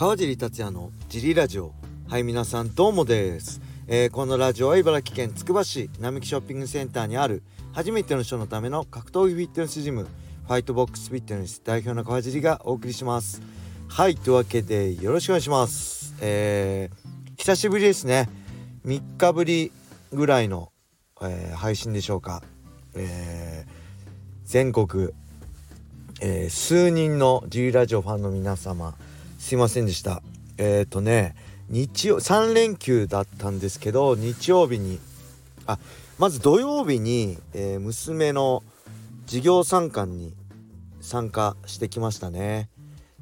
川尻達也のジリラジオ。はい皆さんどうもです、えー、このラジオは茨城県つくば市並木ショッピングセンターにある初めての人のための格闘技フィットネスジムファイトボックスフィットネス代表の川尻がお送りします。はいというわけでよろしくお願いします。えー、久しぶりですね。3日ぶりぐらいの、えー、配信でしょうか。えー、全国、えー、数人の G ラジオファンの皆様すいませんでした。えっ、ー、とね日曜3連休だったんですけど日曜日にあまず土曜日に、えー、娘の授業参観に参加してきましたね。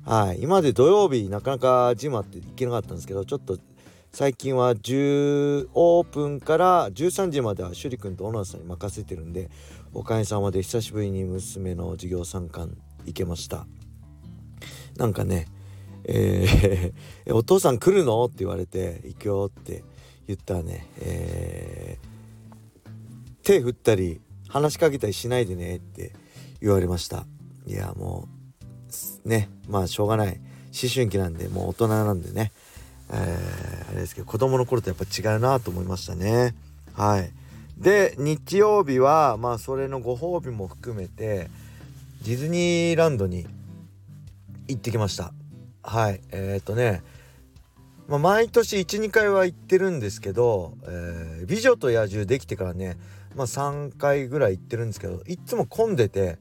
はい。今まで土曜日なかなかジムあって行けなかったんですけどちょっと最近は10オープンから13時までは趣里くんと小野さんに任せてるんでおかげさまで久しぶりに娘の授業参観行けました。なんかねえー、お父さん来るの?」って言われて「行くよ」って言ったらね、えー、手振ったり話しかけたりしないでねって言われました。いやもうねまあしょうがない。思春期なんでもう大人なんでね、えー、あれですけど子供の頃とやっぱ違うなと思いましたね。はい。で日曜日はまあそれのご褒美も含めてディズニーランドに行ってきました。はいえー、っとね、まあ、毎年12回は行ってるんですけど「えー、美女と野獣」できてからね、まあ、3回ぐらい行ってるんですけどいっつも混んでて、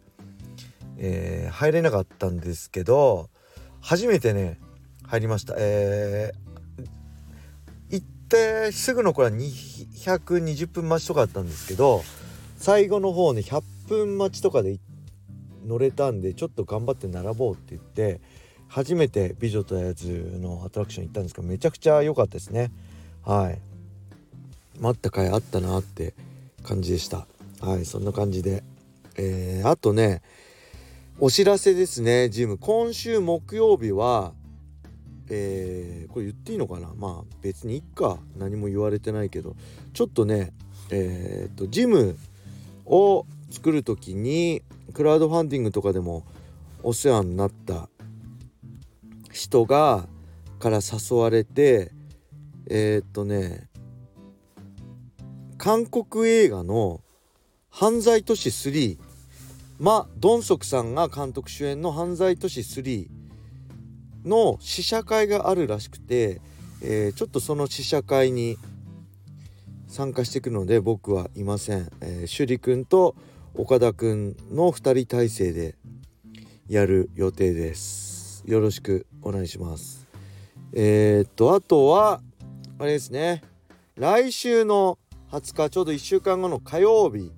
えー、入れなかったんですけど初めてね入りました。えー、行ってすぐの頃は220分待ちとかだったんですけど最後の方ね100分待ちとかで乗れたんでちょっと頑張って並ぼうって言って初めて「美女と野獣」のアトラクション行ったんですけどめちゃくちゃ良かったですね。はい。待った甲斐あったなって感じでした。はいそんな感じで。えー、あとねお知らせですねジム。今週木曜日はえー、これ言っていいのかな？まあ別にいっか。何も言われてないけど。ちょっとねえー、っとジムを作る時にクラウドファンディングとかでもお世話になった人がから誘われてえー、っとね韓国映画の「犯罪都市3」マ・ドンソクさんが監督主演の「犯罪都市3」の試写会があるらしくて、えー、ちょっとその試写会に参加してくので僕はいません。えー、趣里くんと岡田くんの2人体制でやる予定です。よろしくお願いします。えー、っとあとはあれですね。来週の20日ちょうど1週間後の火曜日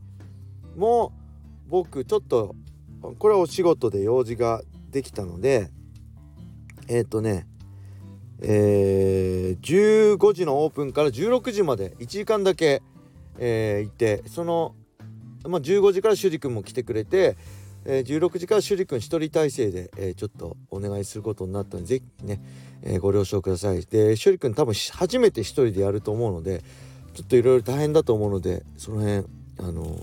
も僕ちょっとこれはお仕事で用事ができたのでえー、っとねえー、15時のオープンから16時まで1時間だけ、えー、いてその、まあ、15時から主人君も来てくれてえー、16時から趣里くん1人体制で、えー、ちょっとお願いすることになったので是非ね、えー、ご了承ください。で趣里くん多分初めて1人でやると思うのでちょっといろいろ大変だと思うのでその辺あの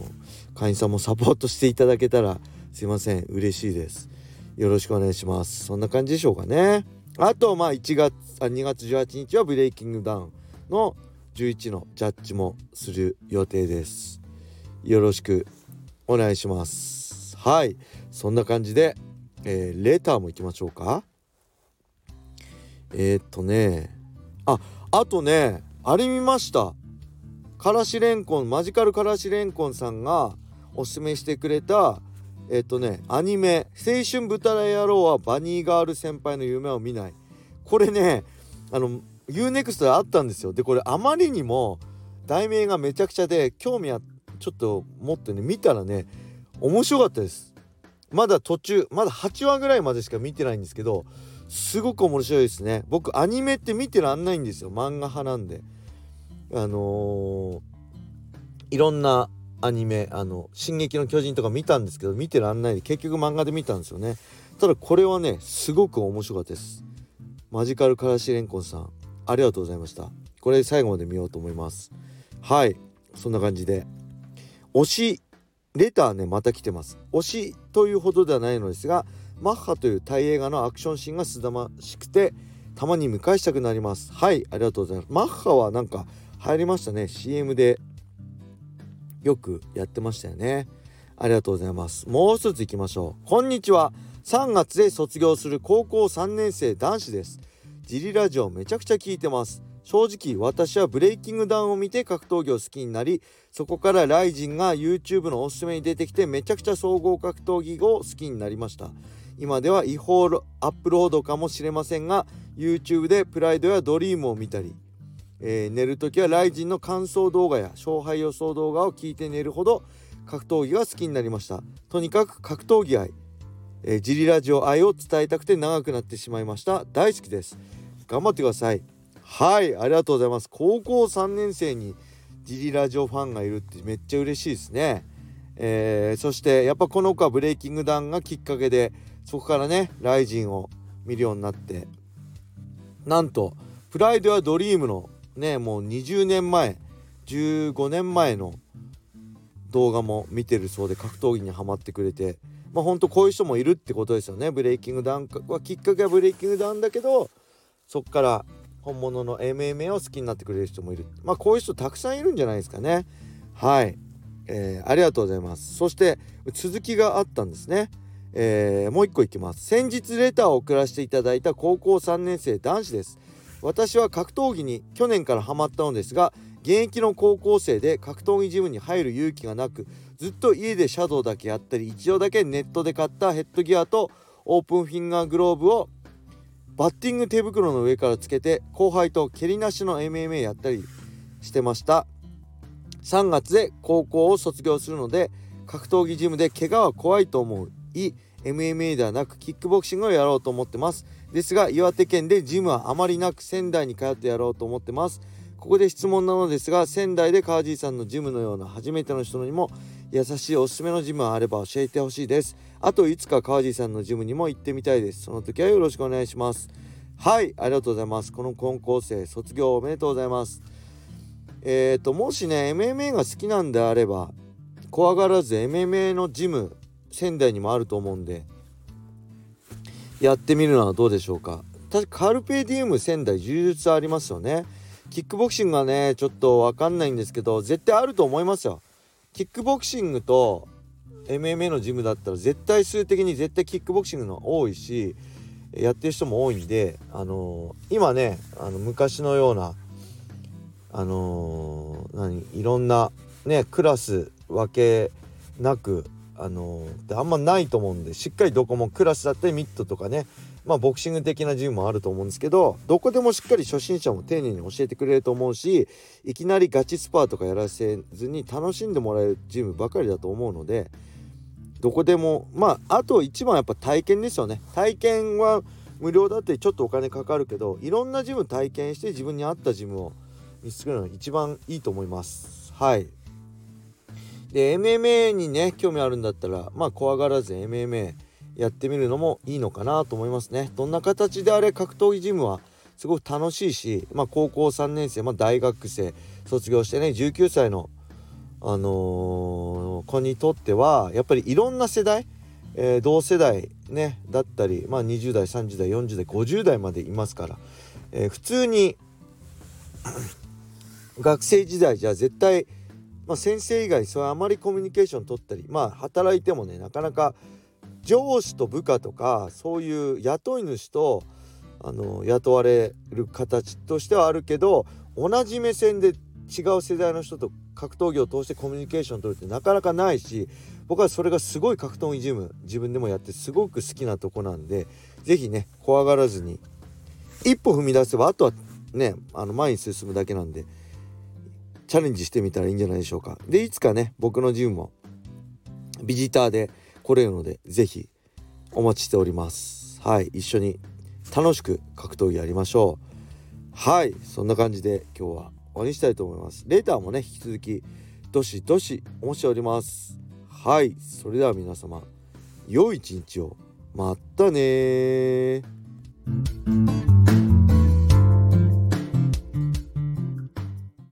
会員さんもサポートしていただけたらすいません。嬉しいです。よろしくお願いします。そんな感じでしょうかね。あとまあ1月あ2月18日はブレイキングダウンの11のジャッジもする予定です。よろしくお願いします。はい。そんな感じで、えー、レターもいきましょうか。えー、っとね。ああとねあれ見ました。からしれんこんマジカルからしれんこんさんがおすすめしてくれたえっとねアニメ「青春豚野郎はバニーガール先輩の夢を見ない」これねあの UNEXT であったんですよ。でこれあまりにも題名がめちゃくちゃで興味はちょっと持ってね見たらね面白かったです。まだ途中まだ8話ぐらいまでしか見てないんですけどすごく面白いですね。僕アニメって見てらんないんですよ。漫画派なんで。あのー、いろんなアニメあの「進撃の巨人」とか見たんですけど見てらんないで結局漫画で見たんですよね。ただこれはねすごく面白かったです。マジカルからしれんこんさんありがとうございました。これ最後まで見ようと思います。はい。そんな感じで。推しレターねまた来てます。推しというほどではないのですがマッハというタイ映画のアクションシーンがすだましくてたまに見返したくなります。はいありがとうございます。マッハはなんか入りましたね。CM でよくやってましたよね。ありがとうございます。もう一ついきましょう。こんにちは。3月で卒業する高校3年生男子です。ジリラジオめちゃくちゃ聞いてます。正直私はブレイキングダウンを見て格闘技を好きになりそこからライジンが YouTube のおすすめに出てきてめちゃくちゃ総合格闘技を好きになりました。今では違法アップロードかもしれませんが YouTube でプライドやドリームを見たり、えー、寝る時はライジンの感想動画や勝敗予想動画を聞いて寝るほど格闘技が好きになりました。とにかく格闘技愛、えー、ジリラジオ愛を伝えたくて長くなってしまいました。大好きです。頑張ってください。はいありがとうございます。高校3年生にジリラジオファンがいるってめっちゃ嬉しいですね。えー、そしてやっぱこの子はブレイキングダウンがきっかけでそこからねライジンを見るようになって。なんとプライドやドリームのねもう20年前15年前の動画も見てるそうで格闘技にはまってくれて。まあほんとこういう人もいるってことですよね。ブレイキングダウンはきっかけはブレイキングダウンだけどそっから本物の MMA を好きになってくれる人もいる。まあこういう人たくさんいるんじゃないですかね。はい、えー、ありがとうございます。そして続きがあったんですね。えー、もう一個いきます。先日レターを送らせていただいた高校3年生男子です。私は格闘技に去年からハマったのですが現役の高校生で格闘技ジムに入る勇気がなくずっと家でシャドウだけやったり一度だけネットで買ったヘッドギアとオープンフィンガーグローブをバッティング手袋の上からつけて後輩と蹴りなしの MMA やったりしてました。3月で高校を卒業するので格闘技ジムで怪我は怖いと思う。い MMA ではなくキックボクシングをやろうと思ってます。ですが岩手県でジムはあまりなく仙台に通ってやろうと思ってます。ここで質問なのですが仙台で川地さんのジムのような初めての人にも優しいおすすめのジムあれば教えてほしいです。あといつか川地さんのジムにも行ってみたいです。その時はよろしくお願いします。はいありがとうございます。この高校生卒業おめでとうございます。えーともしね MMA が好きなんであれば怖がらず MMA のジム仙台にもあると思うんでやってみるのはどうでしょうか。確かカルペディウム仙台充実ありますよね。キックボクシングはねちょっと分かんないんですけど絶対あると思いますよ。キックボクシングと MMA のジムだったら絶対数的に絶対キックボクシングの多いしやってる人も多いんであのー、今ねあの昔のようなあのー、何いろんなねクラス分けなくあのー、あんまないと思うんでしっかりどこもクラスだったりミットとかねまあボクシング的なジムもあると思うんですけどどこでもしっかり初心者も丁寧に教えてくれると思うしいきなりガチスパーとかやらせずに楽しんでもらえるジムばかりだと思うのでどこでもまああと一番やっぱ体験ですよね。体験は無料だってちょっとお金かかるけどいろんなジム体験して自分に合ったジムを見つけるのが一番いいと思います。はい。で MMA にね興味あるんだったらまあ怖がらず MMA やってみるのもいいのかなと思いますね。どんな形であれ格闘技ジムはすごく楽しいし、まあ、高校3年生、まあ、大学生卒業してね19歳の、あのー、子にとってはやっぱりいろんな世代、えー、同世代ねだったり、まあ、20代30代40代50代までいますから、えー、普通に学生時代じゃ絶対まあ、先生以外それあまりコミュニケーション取ったりまあ働いてもねなかなか上司と部下とかそういう雇い主とあの雇われる形としてはあるけど同じ目線で違う世代の人と格闘技を通してコミュニケーション取るってなかなかないし僕はそれがすごい格闘技ジム自分でもやってすごく好きなとこなんで是非ね怖がらずに一歩踏み出せばあとはねあの前に進むだけなんでチャレンジしてみたらいいんじゃないでしょうか。でいつかね僕のジムもビジターで来れるので是非お待ちしております。はい一緒に楽しく格闘技やりましょう。はいそんな感じで今日は終わりにしたいと思います。レーターもね引き続きどしどしお待ちしております。はいそれでは皆様良い一日を。またね